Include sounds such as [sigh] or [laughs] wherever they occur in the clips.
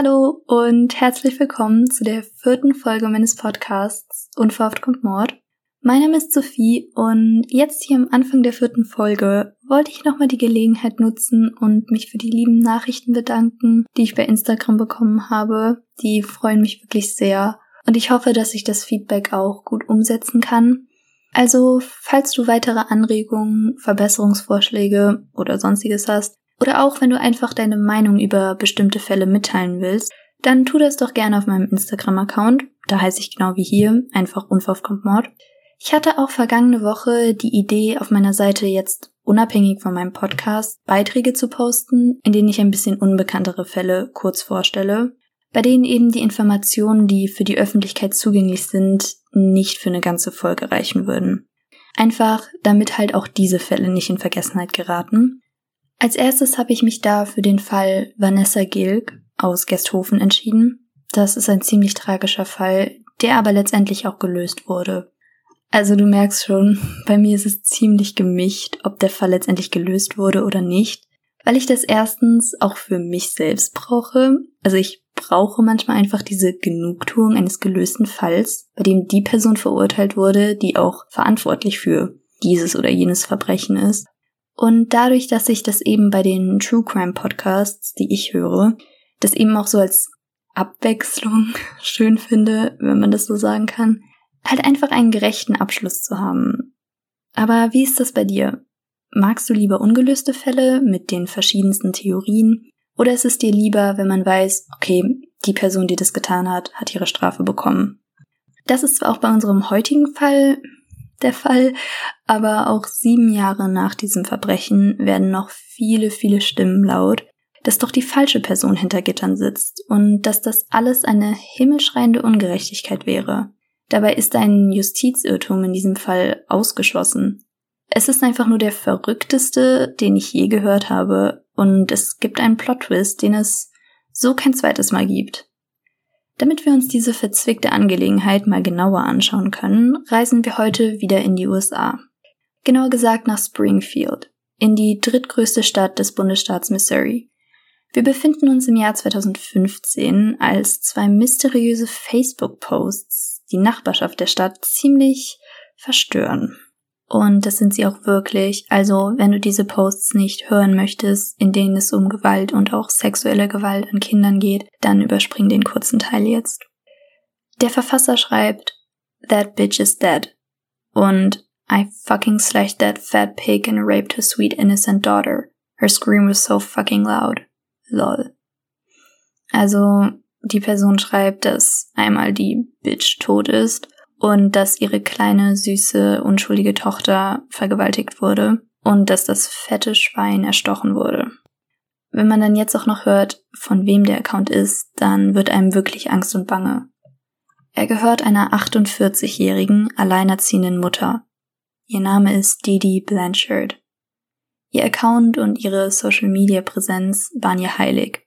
Hallo und herzlich willkommen zu der vierten Folge meines Podcasts Unverhofft kommt Mord. Mein Name ist Sophie und jetzt hier am Anfang der vierten Folge wollte ich nochmal die Gelegenheit nutzen und mich für die lieben Nachrichten bedanken, die ich bei Instagram bekommen habe. Die freuen mich wirklich sehr und ich hoffe, dass ich das Feedback auch gut umsetzen kann. Also, falls du weitere Anregungen, Verbesserungsvorschläge oder sonstiges hast, oder auch wenn du einfach deine Meinung über bestimmte Fälle mitteilen willst, dann tu das doch gerne auf meinem Instagram-Account. Da heiße ich genau wie hier, einfach unverhofft Mord. Ich hatte auch vergangene Woche die Idee, auf meiner Seite jetzt unabhängig von meinem Podcast Beiträge zu posten, in denen ich ein bisschen unbekanntere Fälle kurz vorstelle, bei denen eben die Informationen, die für die Öffentlichkeit zugänglich sind, nicht für eine ganze Folge reichen würden. Einfach, damit halt auch diese Fälle nicht in Vergessenheit geraten. Als erstes habe ich mich da für den Fall Vanessa Gilg aus Gesthofen entschieden. Das ist ein ziemlich tragischer Fall, der aber letztendlich auch gelöst wurde. Also du merkst schon, [laughs] bei mir ist es ziemlich gemischt, ob der Fall letztendlich gelöst wurde oder nicht, weil ich das erstens auch für mich selbst brauche. Also ich brauche manchmal einfach diese Genugtuung eines gelösten Falls, bei dem die Person verurteilt wurde, die auch verantwortlich für dieses oder jenes Verbrechen ist. Und dadurch, dass ich das eben bei den True Crime Podcasts, die ich höre, das eben auch so als Abwechslung [laughs] schön finde, wenn man das so sagen kann, halt einfach einen gerechten Abschluss zu haben. Aber wie ist das bei dir? Magst du lieber ungelöste Fälle mit den verschiedensten Theorien? Oder ist es dir lieber, wenn man weiß, okay, die Person, die das getan hat, hat ihre Strafe bekommen? Das ist zwar auch bei unserem heutigen Fall der Fall, aber auch sieben Jahre nach diesem Verbrechen werden noch viele, viele Stimmen laut, dass doch die falsche Person hinter Gittern sitzt und dass das alles eine himmelschreiende Ungerechtigkeit wäre. Dabei ist ein Justizirrtum in diesem Fall ausgeschlossen. Es ist einfach nur der verrückteste, den ich je gehört habe, und es gibt einen Plot-Twist, den es so kein zweites Mal gibt. Damit wir uns diese verzwickte Angelegenheit mal genauer anschauen können, reisen wir heute wieder in die USA. Genauer gesagt nach Springfield, in die drittgrößte Stadt des Bundesstaats Missouri. Wir befinden uns im Jahr 2015, als zwei mysteriöse Facebook-Posts die Nachbarschaft der Stadt ziemlich verstören. Und das sind sie auch wirklich. Also, wenn du diese Posts nicht hören möchtest, in denen es um Gewalt und auch sexuelle Gewalt an Kindern geht, dann überspring den kurzen Teil jetzt. Der Verfasser schreibt, That bitch is dead. Und I fucking slashed that fat pig and raped her sweet innocent daughter. Her scream was so fucking loud. Lol. Also, die Person schreibt, dass einmal die Bitch tot ist und dass ihre kleine, süße, unschuldige Tochter vergewaltigt wurde und dass das fette Schwein erstochen wurde. Wenn man dann jetzt auch noch hört, von wem der Account ist, dann wird einem wirklich Angst und Bange. Er gehört einer 48-jährigen, alleinerziehenden Mutter. Ihr Name ist Didi Blanchard. Ihr Account und ihre Social-Media-Präsenz waren ihr heilig.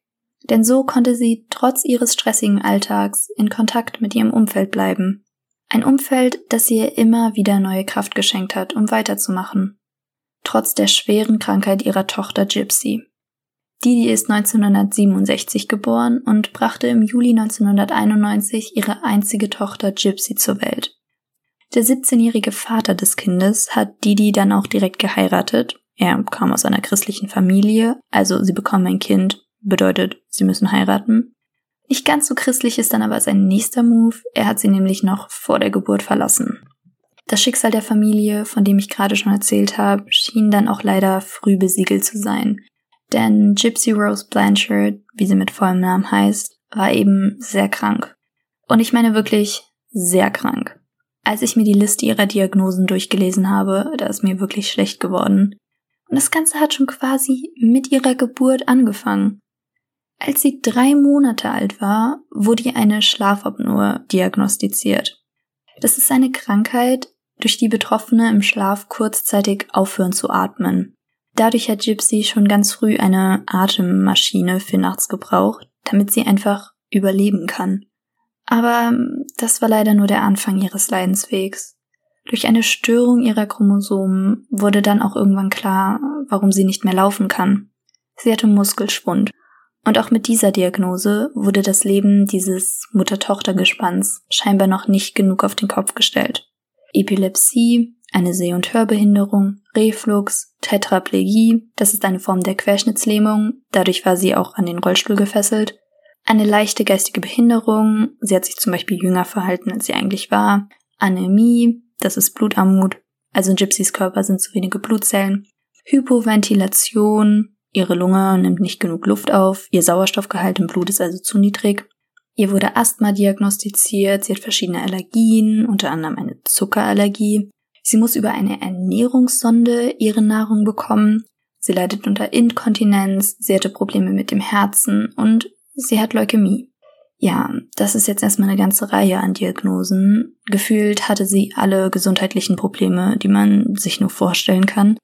Denn so konnte sie trotz ihres stressigen Alltags in Kontakt mit ihrem Umfeld bleiben ein Umfeld, das ihr immer wieder neue Kraft geschenkt hat, um weiterzumachen. Trotz der schweren Krankheit ihrer Tochter Gypsy. Didi ist 1967 geboren und brachte im Juli 1991 ihre einzige Tochter Gypsy zur Welt. Der 17-jährige Vater des Kindes hat Didi dann auch direkt geheiratet. Er kam aus einer christlichen Familie, also sie bekommen ein Kind, bedeutet, sie müssen heiraten. Nicht ganz so christlich ist dann aber sein nächster Move. Er hat sie nämlich noch vor der Geburt verlassen. Das Schicksal der Familie, von dem ich gerade schon erzählt habe, schien dann auch leider früh besiegelt zu sein. Denn Gypsy Rose Blanchard, wie sie mit vollem Namen heißt, war eben sehr krank. Und ich meine wirklich sehr krank. Als ich mir die Liste ihrer Diagnosen durchgelesen habe, da ist mir wirklich schlecht geworden. Und das Ganze hat schon quasi mit ihrer Geburt angefangen. Als sie drei Monate alt war, wurde ihr eine Schlafapnoe diagnostiziert. Das ist eine Krankheit, durch die Betroffene im Schlaf kurzzeitig aufhören zu atmen. Dadurch hat Gypsy schon ganz früh eine Atemmaschine für nachts gebraucht, damit sie einfach überleben kann. Aber das war leider nur der Anfang ihres Leidenswegs. Durch eine Störung ihrer Chromosomen wurde dann auch irgendwann klar, warum sie nicht mehr laufen kann. Sie hatte Muskelschwund Und auch mit dieser Diagnose wurde das Leben dieses Mutter-Tochter-Gespanns scheinbar noch nicht genug auf den Kopf gestellt. Epilepsie, eine Seh- und Hörbehinderung, Reflux, Tetraplegie, das ist eine Form der Querschnittslähmung, dadurch war sie auch an den Rollstuhl gefesselt, eine leichte geistige Behinderung, sie hat sich zum Beispiel jünger verhalten, als sie eigentlich war, Anämie, das ist Blutarmut, also in Gypsys Körper sind zu wenige Blutzellen, Hypoventilation, ihre Lunge nimmt nicht genug Luft auf, ihr Sauerstoffgehalt im Blut ist also zu niedrig, ihr wurde Asthma diagnostiziert, sie hat verschiedene Allergien, unter anderem eine Zuckerallergie, sie muss über eine Ernährungssonde ihre Nahrung bekommen, sie leidet unter Inkontinenz, sie hatte Probleme mit dem Herzen und sie hat Leukämie. Ja, das ist jetzt erstmal eine ganze Reihe an Diagnosen. Gefühlt hatte sie alle gesundheitlichen Probleme, die man sich nur vorstellen kann.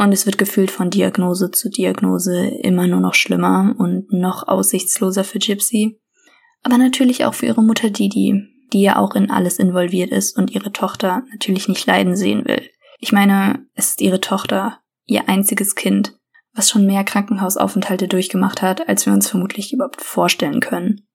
Und es wird gefühlt von Diagnose zu Diagnose immer nur noch schlimmer und noch aussichtsloser für Gypsy. Aber natürlich auch für ihre Mutter Didi, die ja auch in alles involviert ist und ihre Tochter natürlich nicht leiden sehen will. Ich meine, es ist ihre Tochter, ihr einziges Kind, was schon mehr Krankenhausaufenthalte durchgemacht hat, als wir uns vermutlich überhaupt vorstellen können.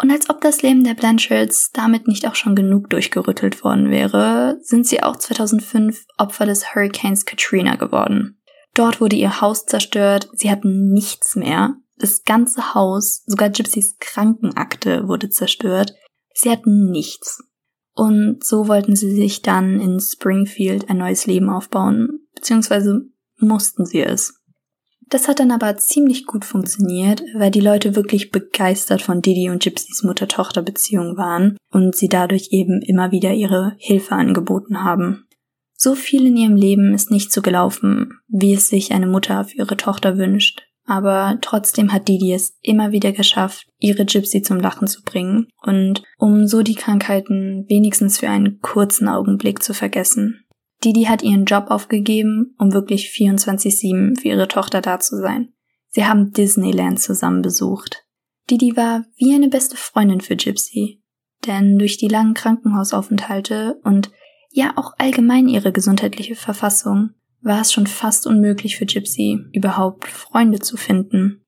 Und als ob das Leben der Blanchards damit nicht auch schon genug durchgerüttelt worden wäre, sind sie auch 2005 Opfer des Hurricanes Katrina geworden. Dort wurde ihr Haus zerstört, sie hatten nichts mehr. Das ganze Haus, sogar Gypsys Krankenakte wurde zerstört. Sie hatten nichts. Und so wollten sie sich dann in Springfield ein neues Leben aufbauen, beziehungsweise mussten sie es. Das hat dann aber ziemlich gut funktioniert, weil die Leute wirklich begeistert von Didi und Gypsys Mutter-Tochter-Beziehung waren und sie dadurch eben immer wieder ihre Hilfe angeboten haben. So viel in ihrem Leben ist nicht so gelaufen, wie es sich eine Mutter für ihre Tochter wünscht, aber trotzdem hat Didi es immer wieder geschafft, ihre Gypsy zum Lachen zu bringen und um so die Krankheiten wenigstens für einen kurzen Augenblick zu vergessen. Didi hat ihren Job aufgegeben, um wirklich 24-7 für ihre Tochter da zu sein. Sie haben Disneyland zusammen besucht. Didi war wie eine beste Freundin für Gypsy. Denn durch die langen Krankenhausaufenthalte und ja auch allgemein ihre gesundheitliche Verfassung war es schon fast unmöglich für Gypsy, überhaupt Freunde zu finden.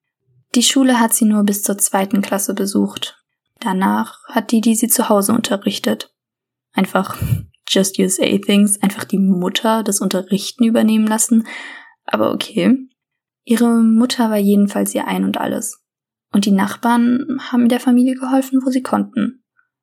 Die Schule hat sie nur bis zur zweiten Klasse besucht. Danach hat Didi sie zu Hause unterrichtet. Einfach Just Use A Things einfach die Mutter das Unterrichten übernehmen lassen. Aber okay. Ihre Mutter war jedenfalls ihr Ein und alles. Und die Nachbarn haben der Familie geholfen, wo sie konnten.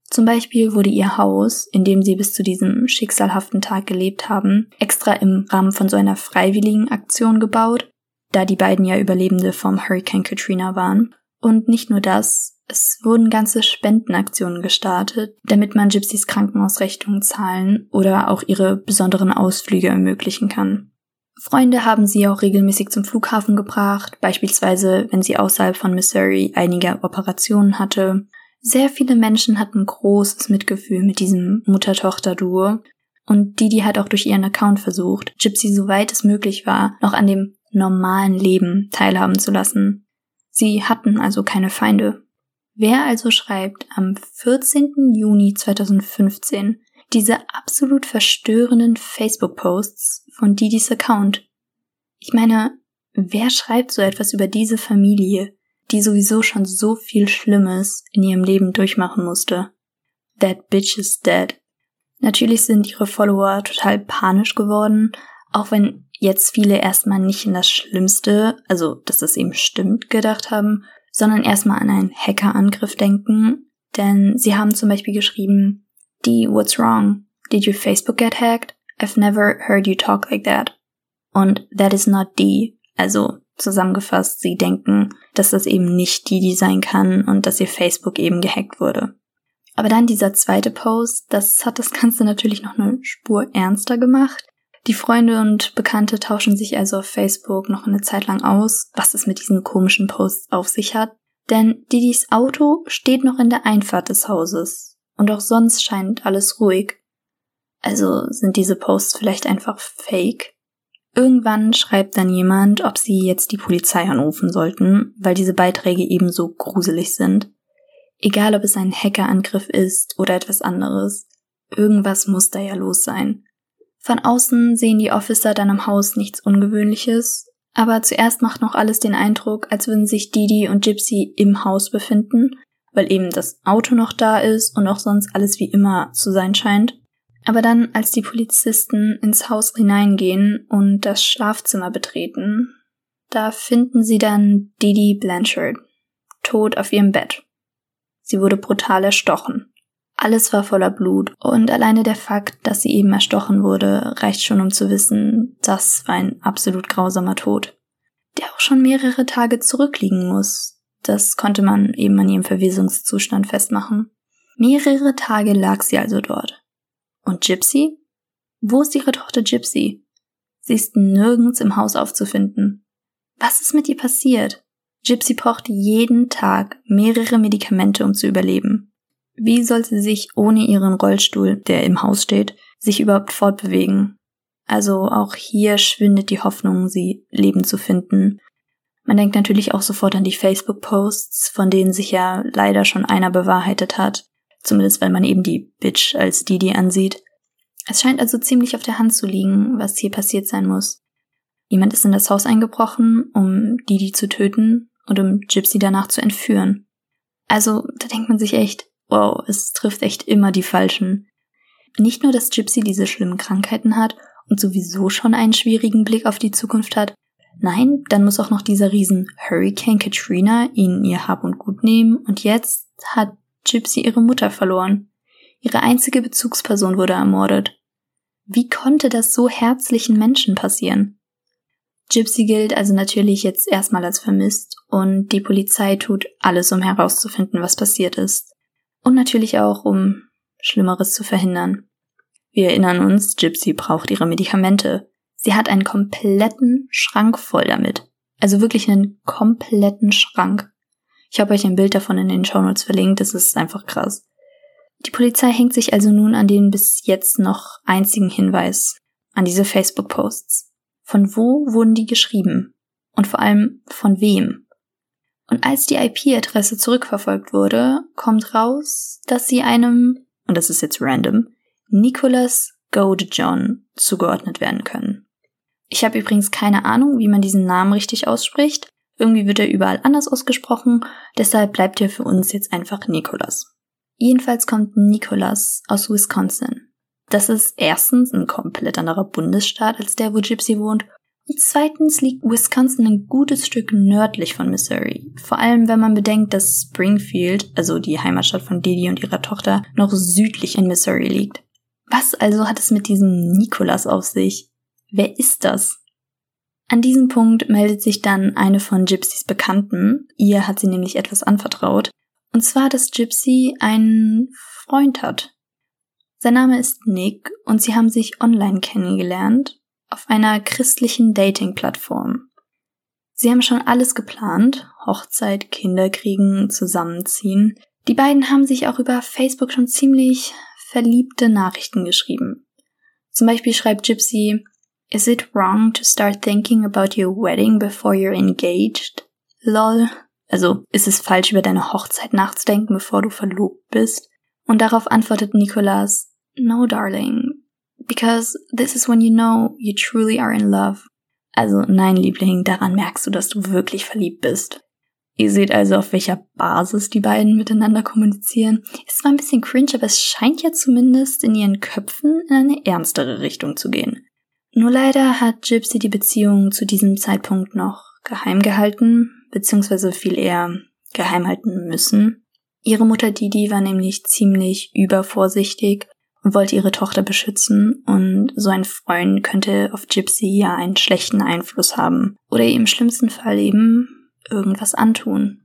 Zum Beispiel wurde ihr Haus, in dem sie bis zu diesem schicksalhaften Tag gelebt haben, extra im Rahmen von so einer freiwilligen Aktion gebaut, da die beiden ja Überlebende vom Hurricane Katrina waren. Und nicht nur das, es wurden ganze Spendenaktionen gestartet, damit man Gypsys Krankenhausrechnungen zahlen oder auch ihre besonderen Ausflüge ermöglichen kann. Freunde haben sie auch regelmäßig zum Flughafen gebracht, beispielsweise wenn sie außerhalb von Missouri einige Operationen hatte. Sehr viele Menschen hatten großes Mitgefühl mit diesem Mutter-Tochter-Duo und Didi hat auch durch ihren Account versucht, Gypsy soweit es möglich war, noch an dem normalen Leben teilhaben zu lassen. Sie hatten also keine Feinde. Wer also schreibt am 14. Juni 2015 diese absolut verstörenden Facebook-Posts von Didis Account? Ich meine, wer schreibt so etwas über diese Familie, die sowieso schon so viel Schlimmes in ihrem Leben durchmachen musste? That bitch is dead. Natürlich sind ihre Follower total panisch geworden, auch wenn jetzt viele erstmal nicht in das Schlimmste, also dass das eben stimmt, gedacht haben, sondern erstmal an einen Hackerangriff denken, denn sie haben zum Beispiel geschrieben, D, what's wrong? Did your Facebook get hacked? I've never heard you talk like that. Und that is not D. Also zusammengefasst, sie denken, dass das eben nicht die, die sein kann und dass ihr Facebook eben gehackt wurde. Aber dann dieser zweite Post, das hat das Ganze natürlich noch eine Spur ernster gemacht. Die Freunde und Bekannte tauschen sich also auf Facebook noch eine Zeit lang aus, was es mit diesen komischen Posts auf sich hat. Denn Didis Auto steht noch in der Einfahrt des Hauses. Und auch sonst scheint alles ruhig. Also sind diese Posts vielleicht einfach fake? Irgendwann schreibt dann jemand, ob sie jetzt die Polizei anrufen sollten, weil diese Beiträge ebenso gruselig sind. Egal ob es ein Hackerangriff ist oder etwas anderes, irgendwas muss da ja los sein. Von außen sehen die Officer dann am Haus nichts Ungewöhnliches, Aber zuerst macht noch alles den Eindruck, als würden sich Didi und Gypsy im Haus befinden, weil eben das Auto noch da ist und auch sonst alles wie immer zu sein scheint. Aber dann, als die Polizisten ins Haus hineingehen und das Schlafzimmer betreten, da finden sie dann Didi Blanchard, tot auf ihrem Bett. Sie wurde brutal erstochen. Alles war voller Blut und alleine der Fakt, dass sie eben erstochen wurde, reicht schon, um zu wissen, das war ein absolut grausamer Tod, der auch schon mehrere Tage zurückliegen muss. Das konnte man eben an ihrem Verwesungszustand festmachen. Mehrere Tage lag sie also dort. Und Gypsy? Wo ist ihre Tochter Gypsy? Sie ist nirgends im Haus aufzufinden. Was ist mit ihr passiert? Gypsy braucht jeden Tag mehrere Medikamente, um zu überleben. Wie soll sie sich ohne ihren Rollstuhl, der im Haus steht, sich überhaupt fortbewegen? Also auch hier schwindet die Hoffnung, sie Leben zu finden. Man denkt natürlich auch sofort an die Facebook-Posts, von denen sich ja leider schon einer bewahrheitet hat. Zumindest weil man eben die Bitch als Didi ansieht. Es scheint also ziemlich auf der Hand zu liegen, was hier passiert sein muss. Jemand ist in das Haus eingebrochen, um Didi zu töten und um Gypsy danach zu entführen. Also, da denkt man sich echt, wow, es trifft echt immer die Falschen. Nicht nur, dass Gypsy diese schlimmen Krankheiten hat und sowieso schon einen schwierigen Blick auf die Zukunft hat, nein, dann muss auch noch dieser Riesen Hurricane Katrina ihnen ihr Hab und Gut nehmen und jetzt hat Gypsy ihre Mutter verloren. Ihre einzige Bezugsperson wurde ermordet. Wie konnte das so herzlichen Menschen passieren? Gypsy gilt also natürlich jetzt erstmal als vermisst und die Polizei tut alles, um herauszufinden, was passiert ist und natürlich auch, um Schlimmeres zu verhindern. Wir erinnern uns, Gypsy braucht ihre Medikamente. Sie hat einen kompletten Schrank voll damit. Also wirklich einen kompletten Schrank. Ich habe euch ein Bild davon in den Shownotes verlinkt, das ist einfach krass. Die Polizei hängt sich also nun an den bis jetzt noch einzigen Hinweis, an diese Facebook-Posts. Von wo wurden die geschrieben? Und vor allem von wem? Und als die IP-Adresse zurückverfolgt wurde, kommt raus, dass sie einem, und das ist jetzt random, Nicholas Godejohn zugeordnet werden können. Ich habe übrigens keine Ahnung, wie man diesen Namen richtig ausspricht. Irgendwie wird er überall anders ausgesprochen, deshalb bleibt er für uns jetzt einfach Nicholas. Jedenfalls kommt Nicholas aus Wisconsin. Das ist erstens ein komplett anderer Bundesstaat als der, wo Gypsy wohnt und zweitens liegt Wisconsin ein gutes Stück nördlich von Missouri. Vor allem, wenn man bedenkt, dass Springfield, also die Heimatstadt von Didi und ihrer Tochter, noch südlich in Missouri liegt. Was also hat es mit diesem Nicholas auf sich? Wer ist das? An diesem Punkt meldet sich dann eine von Gypsys Bekannten. Ihr hat sie nämlich etwas anvertraut. Und zwar, dass Gypsy einen Freund hat. Sein Name ist Nick und sie haben sich online kennengelernt auf einer christlichen Dating-Plattform. Sie haben schon alles geplant, Hochzeit, Kinder kriegen, zusammenziehen. Die beiden haben sich auch über Facebook schon ziemlich verliebte Nachrichten geschrieben. Zum Beispiel schreibt Gypsy, Is it wrong to start thinking about your wedding before you're engaged? Lol. Also, ist es falsch, über deine Hochzeit nachzudenken, bevor du verlobt bist? Und darauf antwortet Nicholas, No, darling, because this is when you know you truly are in love. Also nein, Liebling, daran merkst du, dass du wirklich verliebt bist. Ihr seht also, auf welcher Basis die beiden miteinander kommunizieren. Ist zwar ein bisschen cringe, aber es scheint ja zumindest in ihren Köpfen in eine ernstere Richtung zu gehen. Nur leider hat Gypsy die Beziehung zu diesem Zeitpunkt noch geheim gehalten, beziehungsweise viel eher geheim halten müssen. Ihre Mutter Didi war nämlich ziemlich übervorsichtig wollte ihre Tochter beschützen und so ein Freund könnte auf Gypsy ja einen schlechten Einfluss haben oder ihr im schlimmsten Fall eben irgendwas antun.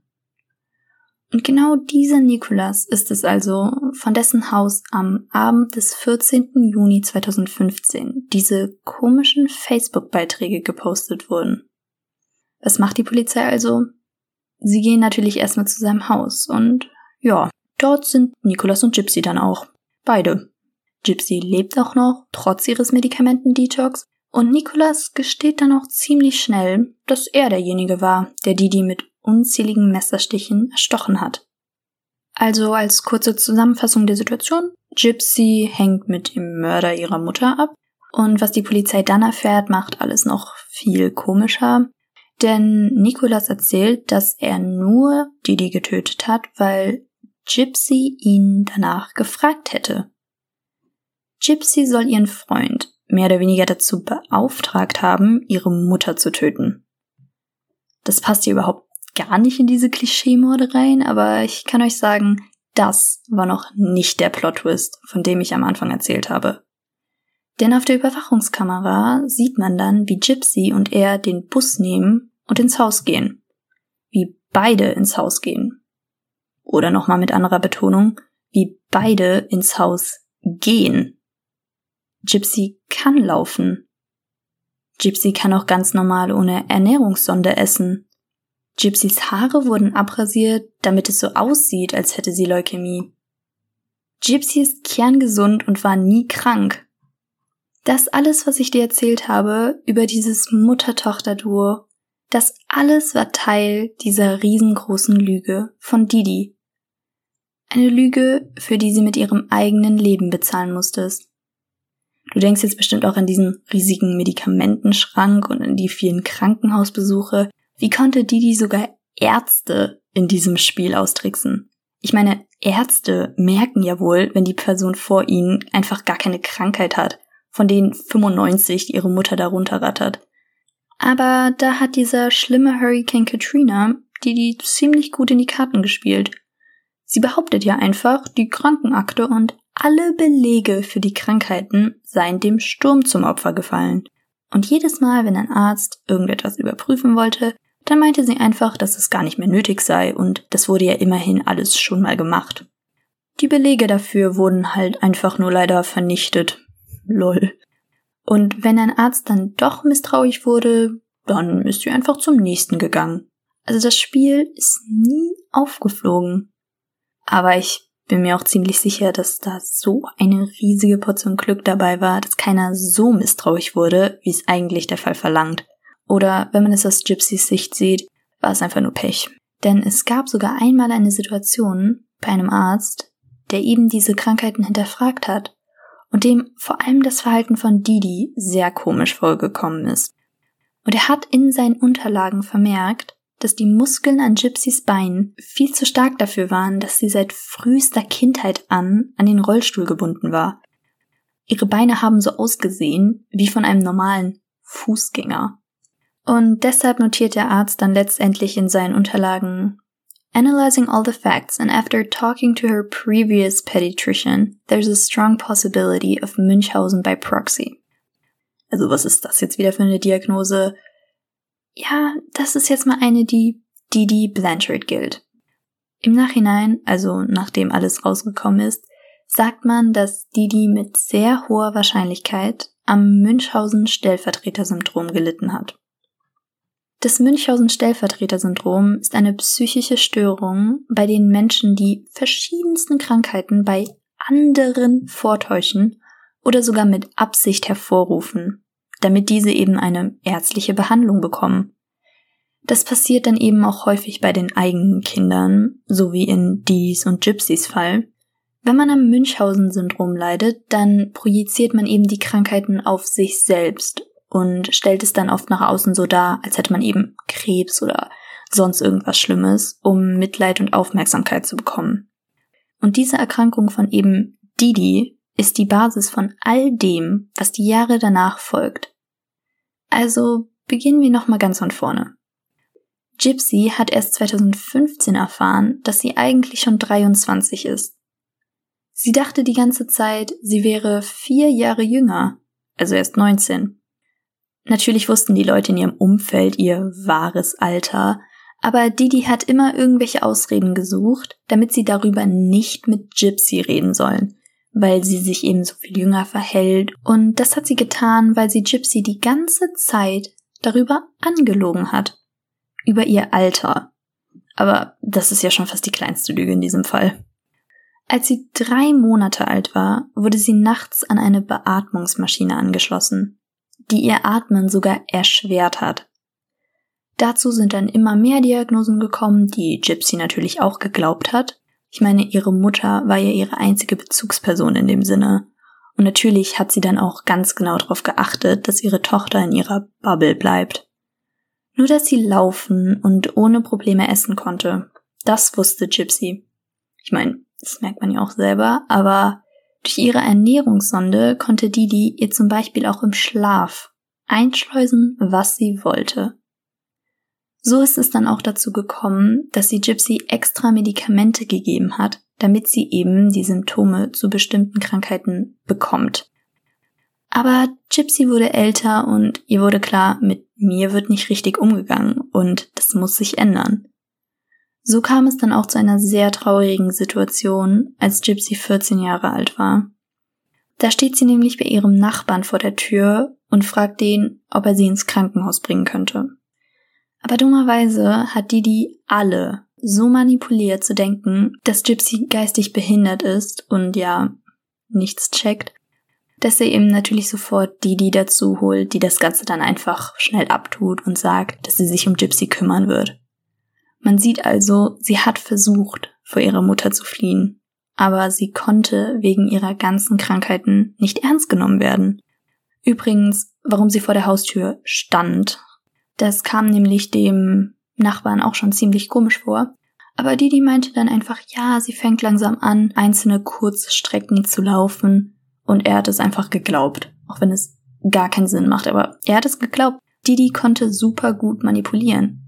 Und genau dieser Nikolas ist es also, von dessen Haus am Abend des 14. Juni 2015 diese komischen Facebook-Beiträge gepostet wurden. Was macht die Polizei also? Sie gehen natürlich erstmal zu seinem Haus und ja, dort sind Nikolas und Gypsy dann auch. Beide. Gypsy lebt auch noch, trotz ihres Medikamenten-Detox, und Nicholas gesteht dann auch ziemlich schnell, dass er derjenige war, der Didi mit unzähligen Messerstichen erstochen hat. Also als kurze Zusammenfassung der Situation, Gypsy hängt mit dem Mörder ihrer Mutter ab, und was die Polizei dann erfährt, macht alles noch viel komischer. Denn Nikolas erzählt, dass er nur Didi getötet hat, weil Gypsy ihn danach gefragt hätte. Gypsy soll ihren Freund mehr oder weniger dazu beauftragt haben, ihre Mutter zu töten. Das passt hier überhaupt gar nicht in diese Klischeemorde rein, aber ich kann euch sagen, das war noch nicht der Plot-Twist, von dem ich am Anfang erzählt habe. Denn auf der Überwachungskamera sieht man dann, wie Gypsy und er den Bus nehmen und ins Haus gehen. Wie beide ins Haus gehen. Oder nochmal mit anderer Betonung, wie beide ins Haus gehen. Gypsy kann laufen. Gypsy kann auch ganz normal ohne Ernährungssonde essen. Gypsys Haare wurden abrasiert, damit es so aussieht, als hätte sie Leukämie. Gypsy ist kerngesund und war nie krank. Das alles, was ich dir erzählt habe über dieses Mutter-Tochter-Duo, das alles war Teil dieser riesengroßen Lüge von Didi. Eine Lüge, für die sie mit ihrem eigenen Leben bezahlen musstest. Du denkst jetzt bestimmt auch an diesen riesigen Medikamentenschrank und an die vielen Krankenhausbesuche. Wie konnte Didi sogar Ärzte in diesem Spiel austricksen? Ich meine, Ärzte merken ja wohl, wenn die Person vor ihnen einfach gar keine Krankheit hat von denen 95 ihre Mutter darunter rattert. Aber da hat dieser schlimme Hurricane Katrina die ziemlich gut in die Karten gespielt. Sie behauptet ja einfach, die Krankenakte und alle Belege für die Krankheiten seien dem Sturm zum Opfer gefallen. Und jedes Mal, wenn ein Arzt irgendetwas überprüfen wollte, dann meinte sie einfach, dass es gar nicht mehr nötig sei und das wurde ja immerhin alles schon mal gemacht. Die Belege dafür wurden halt einfach nur leider vernichtet, lol. Und wenn ein Arzt dann doch misstrauisch wurde, dann ist sie einfach zum nächsten gegangen. Also das Spiel ist nie aufgeflogen. Aber ich bin mir auch ziemlich sicher, dass da so eine riesige Portion Glück dabei war, dass keiner so misstrauisch wurde, wie es eigentlich der Fall verlangt. Oder wenn man es aus Gypsys Sicht sieht, war es einfach nur Pech. Denn es gab sogar einmal eine Situation bei einem Arzt, der eben diese Krankheiten hinterfragt hat und dem vor allem das Verhalten von Didi sehr komisch vorgekommen ist. Und er hat in seinen Unterlagen vermerkt, dass die Muskeln an Gypsys Beinen viel zu stark dafür waren, dass sie seit frühester Kindheit an an den Rollstuhl gebunden war. Ihre Beine haben so ausgesehen wie von einem normalen Fußgänger. Und deshalb notiert der Arzt dann letztendlich in seinen Unterlagen Analyzing all the facts and after talking to her previous pediatrician, there's a strong possibility of Münchhausen by proxy. Also was ist das jetzt wieder für eine Diagnose? Ja, das ist jetzt mal eine, die Didi Blanchard gilt. Im Nachhinein, also nachdem alles rausgekommen ist, sagt man, dass Didi mit sehr hoher Wahrscheinlichkeit am Münchhausen-Stellvertreter-Syndrom gelitten hat. Das Münchhausen-Stellvertreter-Syndrom ist eine psychische Störung, bei denen Menschen die verschiedensten Krankheiten bei anderen vortäuschen oder sogar mit Absicht hervorrufen, damit diese eben eine ärztliche Behandlung bekommen. Das passiert dann eben auch häufig bei den eigenen Kindern, so wie in Dies und Gypsys Fall. Wenn man am Münchhausen-Syndrom leidet, dann projiziert man eben die Krankheiten auf sich selbst und stellt es dann oft nach außen so dar, als hätte man eben Krebs oder sonst irgendwas Schlimmes, um Mitleid und Aufmerksamkeit zu bekommen. Und diese Erkrankung von eben Didi ist die Basis von all dem, was die Jahre danach folgt. Also beginnen wir nochmal ganz von vorne. Gypsy hat erst 2015 erfahren, dass sie eigentlich schon 23 ist. Sie dachte die ganze Zeit, sie wäre vier Jahre jünger, also erst 19. Natürlich wussten die Leute in ihrem Umfeld ihr wahres Alter, aber Didi hat immer irgendwelche Ausreden gesucht, damit sie darüber nicht mit Gypsy reden sollen, weil sie sich eben so viel jünger verhält und das hat sie getan, weil sie Gypsy die ganze Zeit darüber angelogen hat. Über ihr Alter. Aber das ist ja schon fast die kleinste Lüge in diesem Fall. Als sie drei Monate alt war, wurde sie nachts an eine Beatmungsmaschine angeschlossen die ihr Atmen sogar erschwert hat. Dazu sind dann immer mehr Diagnosen gekommen, die Gypsy natürlich auch geglaubt hat. Ich meine, ihre Mutter war ja ihre einzige Bezugsperson in dem Sinne. Und natürlich hat sie dann auch ganz genau darauf geachtet, dass ihre Tochter in ihrer Bubble bleibt. Nur dass sie laufen und ohne Probleme essen konnte. Das wusste Gypsy. Ich meine, das merkt man ja auch selber, aber durch ihre Ernährungssonde konnte Didi ihr zum Beispiel auch im Schlaf einschleusen, was sie wollte. So ist es dann auch dazu gekommen, dass sie Gypsy extra Medikamente gegeben hat, damit sie eben die Symptome zu bestimmten Krankheiten bekommt. Aber Gypsy wurde älter und ihr wurde klar, mit mir wird nicht richtig umgegangen und das muss sich ändern. So kam es dann auch zu einer sehr traurigen Situation, als Gypsy 14 Jahre alt war. Da steht sie nämlich bei ihrem Nachbarn vor der Tür und fragt den, ob er sie ins Krankenhaus bringen könnte. Aber dummerweise hat Didi alle so manipuliert zu denken, dass Gypsy geistig behindert ist und ja, nichts checkt, dass er eben natürlich sofort Didi dazu holt, die das Ganze dann einfach schnell abtut und sagt, dass sie sich um Gypsy kümmern wird. Man sieht also, sie hat versucht, vor ihrer Mutter zu fliehen, aber sie konnte wegen ihrer ganzen Krankheiten nicht ernst genommen werden. Übrigens, warum sie vor der Haustür stand, das kam nämlich dem Nachbarn auch schon ziemlich komisch vor. Aber Didi meinte dann einfach, ja, sie fängt langsam an, einzelne Kurzstrecken zu laufen und er hat es einfach geglaubt, auch wenn es gar keinen Sinn macht, aber er hat es geglaubt. Didi konnte super gut manipulieren.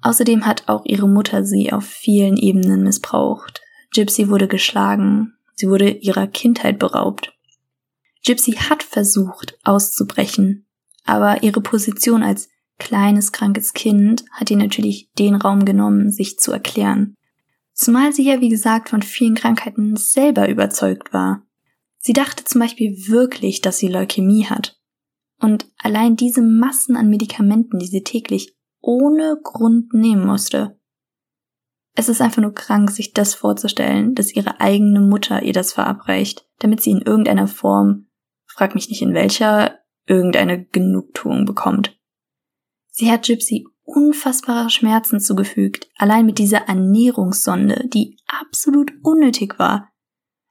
Außerdem hat auch ihre Mutter sie auf vielen Ebenen missbraucht. Gypsy wurde geschlagen, sie wurde ihrer Kindheit beraubt. Gypsy hat versucht auszubrechen, aber ihre Position als kleines, krankes Kind hat ihr natürlich den Raum genommen, sich zu erklären. Zumal sie ja, wie gesagt, von vielen Krankheiten selber überzeugt war. Sie dachte zum Beispiel wirklich, dass sie Leukämie hat. Und allein diese Massen an Medikamenten, die sie täglich ohne Grund nehmen musste. Es ist einfach nur krank, sich das vorzustellen, dass ihre eigene Mutter ihr das verabreicht, damit sie in irgendeiner Form, frag mich nicht in welcher, irgendeine Genugtuung bekommt. Sie hat Gypsy unfassbare Schmerzen zugefügt, allein mit dieser Ernährungssonde, die absolut unnötig war.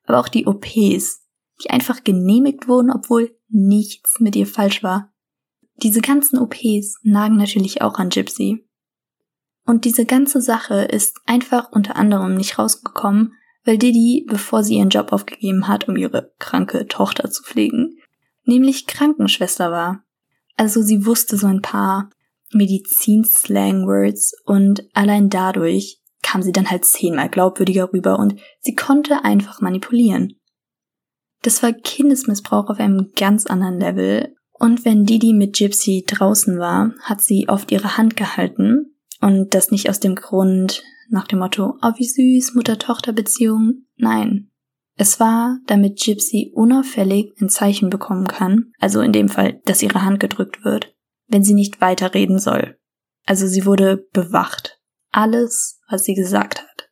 Aber auch die OPs, die einfach genehmigt wurden, obwohl nichts mit ihr falsch war. Diese ganzen OPs nagen natürlich auch an Gypsy. Und diese ganze Sache ist einfach unter anderem nicht rausgekommen, weil Didi, bevor sie ihren Job aufgegeben hat, um ihre kranke Tochter zu pflegen, nämlich Krankenschwester war. Also sie wusste so ein paar Medizin-Slang-Words und allein dadurch kam sie dann halt zehnmal glaubwürdiger rüber und sie konnte einfach manipulieren. Das war Kindesmissbrauch auf einem ganz anderen Level. Und wenn Didi mit Gypsy draußen war, hat sie oft ihre Hand gehalten. Und das nicht aus dem Grund nach dem Motto, oh wie süß, Mutter-Tochter-Beziehung. Nein. Es war, damit Gypsy unauffällig ein Zeichen bekommen kann, also in dem Fall, dass ihre Hand gedrückt wird, wenn sie nicht weiterreden soll. Also sie wurde bewacht. Alles, was sie gesagt hat.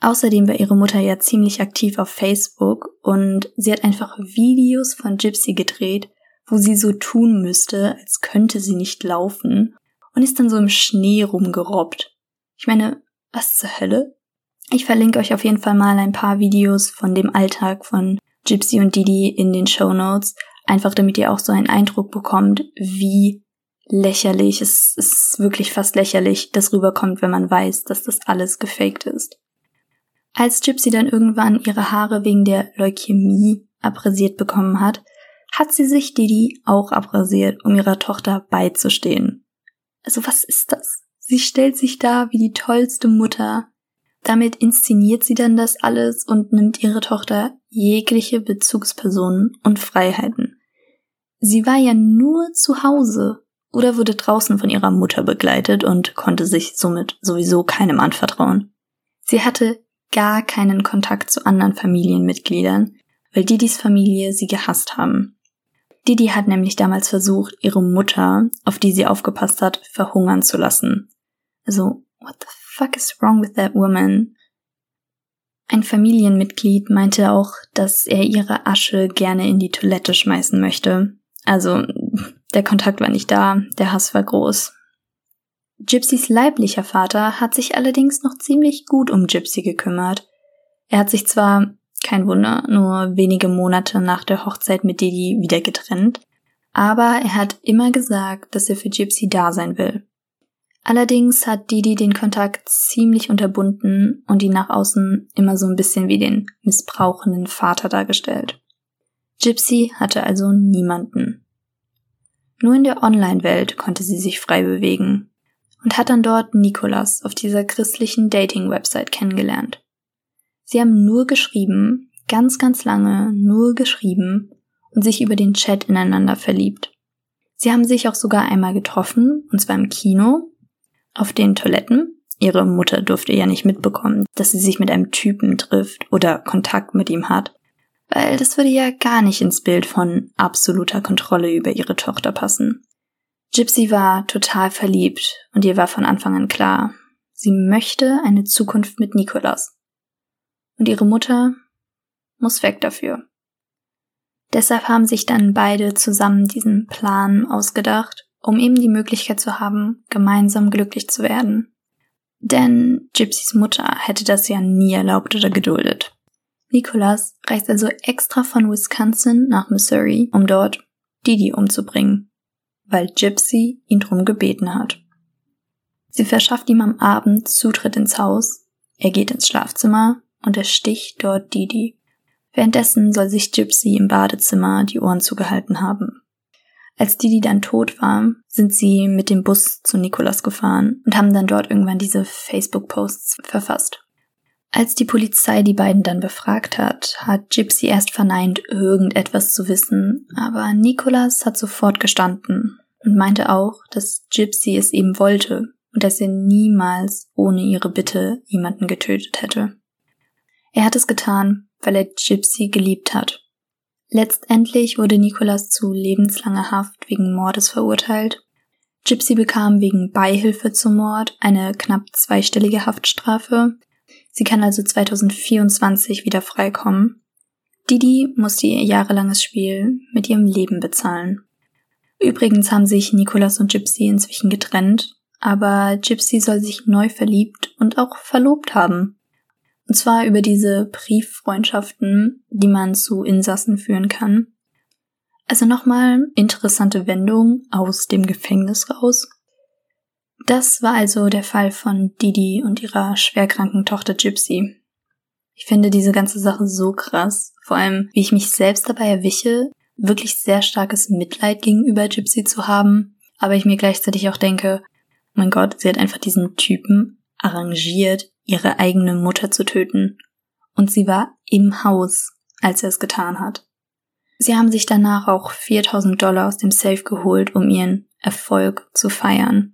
Außerdem war ihre Mutter ja ziemlich aktiv auf Facebook und sie hat einfach Videos von Gypsy gedreht, wo sie so tun müsste, als könnte sie nicht laufen und ist dann so im Schnee rumgerobbt. Ich meine, was zur Hölle? Ich verlinke euch auf jeden Fall mal ein paar Videos von dem Alltag von Gypsy und Didi in den Show Notes, einfach damit ihr auch so einen Eindruck bekommt, wie lächerlich, es ist wirklich fast lächerlich, das rüberkommt, wenn man weiß, dass das alles gefaked ist. Als Gypsy dann irgendwann ihre Haare wegen der Leukämie abrasiert bekommen hat, hat sie sich Didi auch abrasiert, um ihrer Tochter beizustehen. Also was ist das? Sie stellt sich da wie die tollste Mutter. Damit inszeniert sie dann das alles und nimmt ihre Tochter jegliche Bezugspersonen und Freiheiten. Sie war ja nur zu Hause oder wurde draußen von ihrer Mutter begleitet und konnte sich somit sowieso keinem anvertrauen. Sie hatte gar keinen Kontakt zu anderen Familienmitgliedern, weil Didis Familie sie gehasst haben. Didi hat nämlich damals versucht, ihre Mutter, auf die sie aufgepasst hat, verhungern zu lassen. Also, what the fuck is wrong with that woman? Ein Familienmitglied meinte auch, dass er ihre Asche gerne in die Toilette schmeißen möchte. Also, der Kontakt war nicht da, der Hass war groß. Gypsys leiblicher Vater hat sich allerdings noch ziemlich gut um Gypsy gekümmert. Er hat sich zwar, kein Wunder, nur wenige Monate nach der Hochzeit mit Didi wieder getrennt, Aber er hat immer gesagt, dass er für Gypsy da sein will. Allerdings hat Didi den Kontakt ziemlich unterbunden und ihn nach außen immer so ein bisschen wie den missbrauchenden Vater dargestellt. Gypsy hatte also niemanden. Nur in der Online-Welt konnte sie sich frei bewegen und hat dann dort Nikolas auf dieser christlichen Dating-Website kennengelernt. Sie haben nur geschrieben, ganz, ganz lange nur geschrieben und sich über den Chat ineinander verliebt. Sie haben sich auch sogar einmal getroffen, und zwar im Kino, auf den Toiletten. Ihre Mutter durfte ja nicht mitbekommen, dass sie sich mit einem Typen trifft oder Kontakt mit ihm hat, weil das würde ja gar nicht ins Bild von absoluter Kontrolle über ihre Tochter passen. Gypsy war total verliebt und ihr war von Anfang an klar, sie möchte eine Zukunft mit Nikolas. Und ihre Mutter muss weg dafür. Deshalb haben sich dann beide zusammen diesen Plan ausgedacht um eben die Möglichkeit zu haben, gemeinsam glücklich zu werden. Denn Gypsys Mutter hätte das ja nie erlaubt oder geduldet. Nicholas reist also extra von Wisconsin nach Missouri, um dort Didi umzubringen, weil Gypsy ihn drum gebeten hat. Sie verschafft ihm am Abend Zutritt ins Haus, er geht ins Schlafzimmer und ersticht dort Didi. Währenddessen soll sich Gypsy im Badezimmer die Ohren zugehalten haben. Als Didi dann tot war, sind sie mit dem Bus zu Nikolas gefahren und haben dann dort irgendwann diese Facebook-Posts verfasst. Als die Polizei die beiden dann befragt hat, hat Gypsy erst verneint, irgendetwas zu wissen, aber Nikolas hat sofort gestanden und meinte auch, dass Gypsy es eben wollte und dass er niemals ohne ihre Bitte jemanden getötet hätte. Er hat es getan, weil er Gypsy geliebt hat Letztendlich wurde Nicholas zu lebenslanger Haft wegen Mordes verurteilt. Gypsy bekam wegen Beihilfe zum Mord eine knapp zweistellige Haftstrafe. Sie kann also 2024 wieder freikommen. Didi musste ihr jahrelanges Spiel mit ihrem Leben bezahlen. Übrigens haben sich Nicholas und Gypsy inzwischen getrennt, aber Gypsy soll sich neu verliebt und auch verlobt haben. Und zwar über diese Brieffreundschaften, die man zu Insassen führen kann. Also nochmal interessante Wendung aus dem Gefängnis raus. Das war also der Fall von Didi und ihrer schwerkranken Tochter Gypsy. Ich finde diese ganze Sache so krass, vor allem wie ich mich selbst dabei erwische, wirklich sehr starkes Mitleid gegenüber Gypsy zu haben, aber ich mir gleichzeitig auch denke, mein Gott, sie hat einfach diesen Typen arrangiert, ihre eigene Mutter zu töten. Und sie war im Haus, als er es getan hat. Sie haben sich danach auch 4000 Dollar aus dem Safe geholt, um ihren Erfolg zu feiern.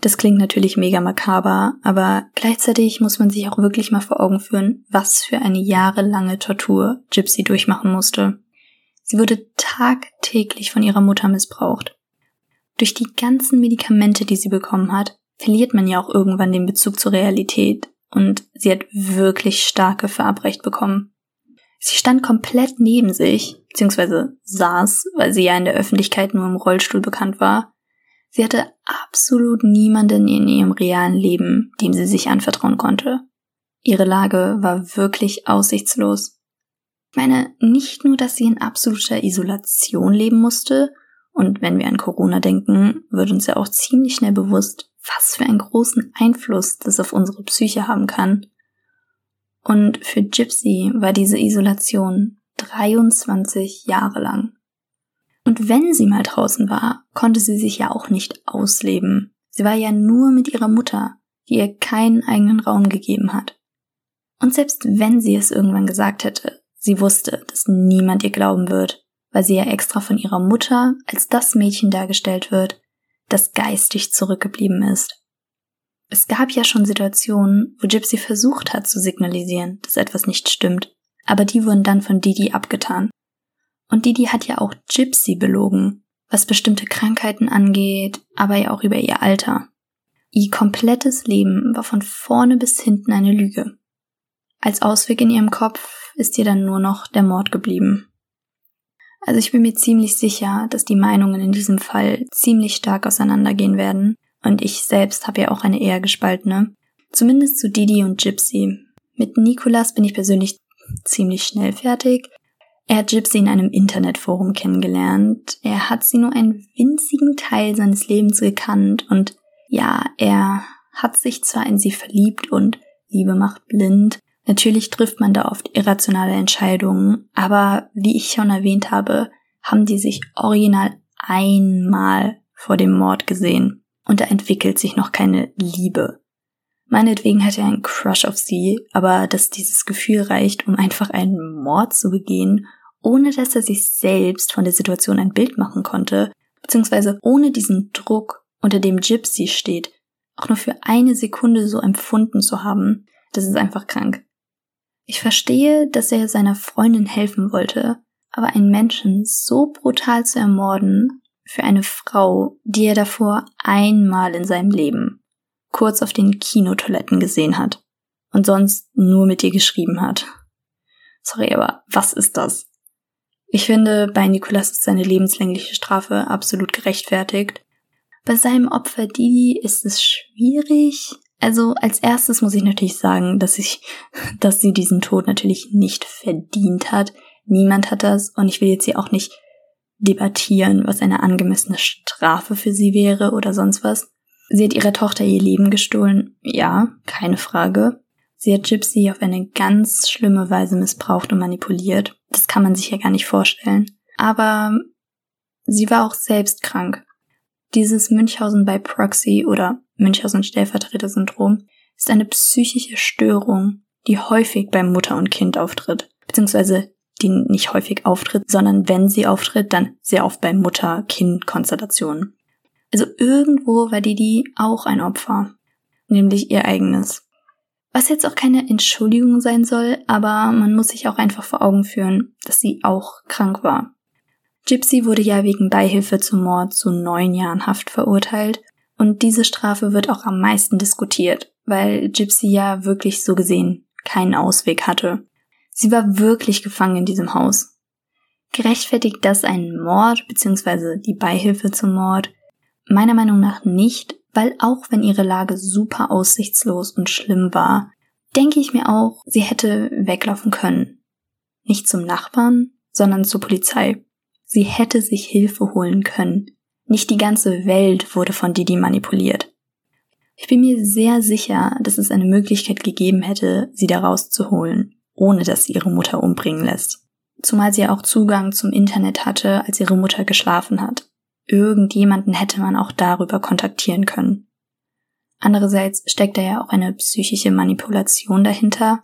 Das klingt natürlich mega makaber, aber gleichzeitig muss man sich auch wirklich mal vor Augen führen, was für eine jahrelange Tortur Gypsy durchmachen musste. Sie wurde tagtäglich von ihrer Mutter missbraucht. Durch die ganzen Medikamente, die sie bekommen hat, verliert man ja auch irgendwann den Bezug zur Realität und sie hat wirklich starke verabrecht bekommen. Sie stand komplett neben sich, beziehungsweise saß, weil sie ja in der Öffentlichkeit nur im Rollstuhl bekannt war. Sie hatte absolut niemanden in ihrem realen Leben, dem sie sich anvertrauen konnte. Ihre Lage war wirklich aussichtslos. Ich meine, nicht nur, dass sie in absoluter Isolation leben musste, und wenn wir an Corona denken, wird uns ja auch ziemlich schnell bewusst, was für einen großen Einfluss das auf unsere Psyche haben kann. Und für Gypsy war diese Isolation 23 Jahre lang. Und wenn sie mal draußen war, konnte sie sich ja auch nicht ausleben. Sie war ja nur mit ihrer Mutter, die ihr keinen eigenen Raum gegeben hat. Und selbst wenn sie es irgendwann gesagt hätte, sie wusste, dass niemand ihr glauben wird, weil sie ja extra von ihrer Mutter als das Mädchen dargestellt wird, das geistig zurückgeblieben ist. Es gab ja schon Situationen, wo Gypsy versucht hat zu signalisieren, dass etwas nicht stimmt, aber die wurden dann von Didi abgetan. Und Didi hat ja auch Gypsy belogen, was bestimmte Krankheiten angeht, aber ja auch über ihr Alter. Ihr komplettes Leben war von vorne bis hinten eine Lüge. Als Ausweg in ihrem Kopf ist ihr dann nur noch der Mord geblieben. Also ich bin mir ziemlich sicher, dass die Meinungen in diesem Fall ziemlich stark auseinandergehen werden. Und ich selbst habe ja auch eine eher gespaltene. Zumindest zu Didi und Gypsy. Mit Nikolas bin ich persönlich ziemlich schnell fertig. Er hat Gypsy in einem Internetforum kennengelernt. Er hat sie nur einen winzigen Teil seines Lebens gekannt und ja, er hat sich zwar in sie verliebt und Liebe macht blind. Natürlich trifft man da oft irrationale Entscheidungen, aber wie ich schon erwähnt habe, haben die sich original einmal vor dem Mord gesehen und da entwickelt sich noch keine Liebe. Meinetwegen hat er einen Crush auf sie, aber dass dieses Gefühl reicht, um einfach einen Mord zu begehen, ohne dass er sich selbst von der Situation ein Bild machen konnte, beziehungsweise ohne diesen Druck, unter dem Gypsy steht, auch nur für eine Sekunde so empfunden zu haben, das ist einfach krank. Ich verstehe, dass er seiner Freundin helfen wollte, aber einen Menschen so brutal zu ermorden für eine Frau, die er davor einmal in seinem Leben kurz auf den Kinotoiletten gesehen hat und sonst nur mit ihr geschrieben hat. Sorry, aber was ist das? Ich finde, bei Nikolas ist seine lebenslängliche Strafe absolut gerechtfertigt. Bei seinem Opfer Didi ist es schwierig. Also als erstes muss ich natürlich sagen, dass ich, [laughs] dass sie diesen Tod natürlich nicht verdient hat. Niemand hat das und ich will jetzt hier auch nicht debattieren, was eine angemessene Strafe für sie wäre oder sonst was. Sie hat ihrer Tochter ihr Leben gestohlen, ja, keine Frage. Sie hat Gypsy auf eine ganz schlimme Weise missbraucht und manipuliert. Das kann man sich ja gar nicht vorstellen. Aber sie war auch selbst krank. Dieses Münchhausen bei Proxy oder Münchhausen Stellvertreter-Syndrom ist eine psychische Störung, die häufig bei Mutter und Kind auftritt. Beziehungsweise die nicht häufig auftritt, sondern wenn sie auftritt, dann sehr oft bei Mutter-Kind-Konstellationen. Also irgendwo war Didi auch ein Opfer, nämlich ihr eigenes. Was jetzt auch keine Entschuldigung sein soll, aber man muss sich auch einfach vor Augen führen, dass sie auch krank war. Gypsy wurde ja wegen Beihilfe zum Mord zu neun Jahren Haft verurteilt und diese Strafe wird auch am meisten diskutiert, weil Gypsy ja wirklich so gesehen keinen Ausweg hatte. Sie war wirklich gefangen in diesem Haus. Gerechtfertigt das einen Mord bzw. die Beihilfe zum Mord? Meiner Meinung nach nicht, weil auch wenn ihre Lage super aussichtslos und schlimm war, denke ich mir auch, sie hätte weglaufen können. Nicht zum Nachbarn, sondern zur Polizei. Sie hätte sich Hilfe holen können. Nicht die ganze Welt wurde von Didi manipuliert. Ich bin mir sehr sicher, dass es eine Möglichkeit gegeben hätte, sie da rauszuholen, ohne dass sie ihre Mutter umbringen lässt. Zumal sie auch Zugang zum Internet hatte, als ihre Mutter geschlafen hat irgendjemanden hätte man auch darüber kontaktieren können. Andererseits steckt da ja auch eine psychische Manipulation dahinter.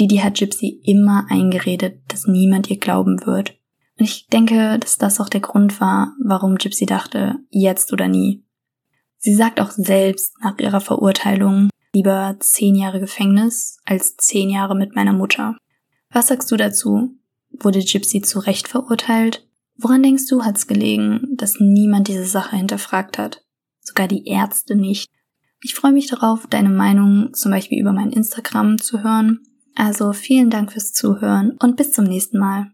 Didi hat Gypsy immer eingeredet, dass niemand ihr glauben wird. Und ich denke, dass das auch der Grund war, warum Gypsy dachte, jetzt oder nie. Sie sagt auch selbst nach ihrer Verurteilung, lieber zehn Jahre Gefängnis als zehn Jahre mit meiner Mutter. Was sagst du dazu? Wurde Gypsy zu Recht verurteilt Woran denkst du, hat's gelegen, dass niemand diese Sache hinterfragt hat? Sogar die Ärzte nicht. Ich freue mich darauf, deine Meinung zum Beispiel über mein Instagram zu hören. Also vielen Dank fürs Zuhören und bis zum nächsten Mal.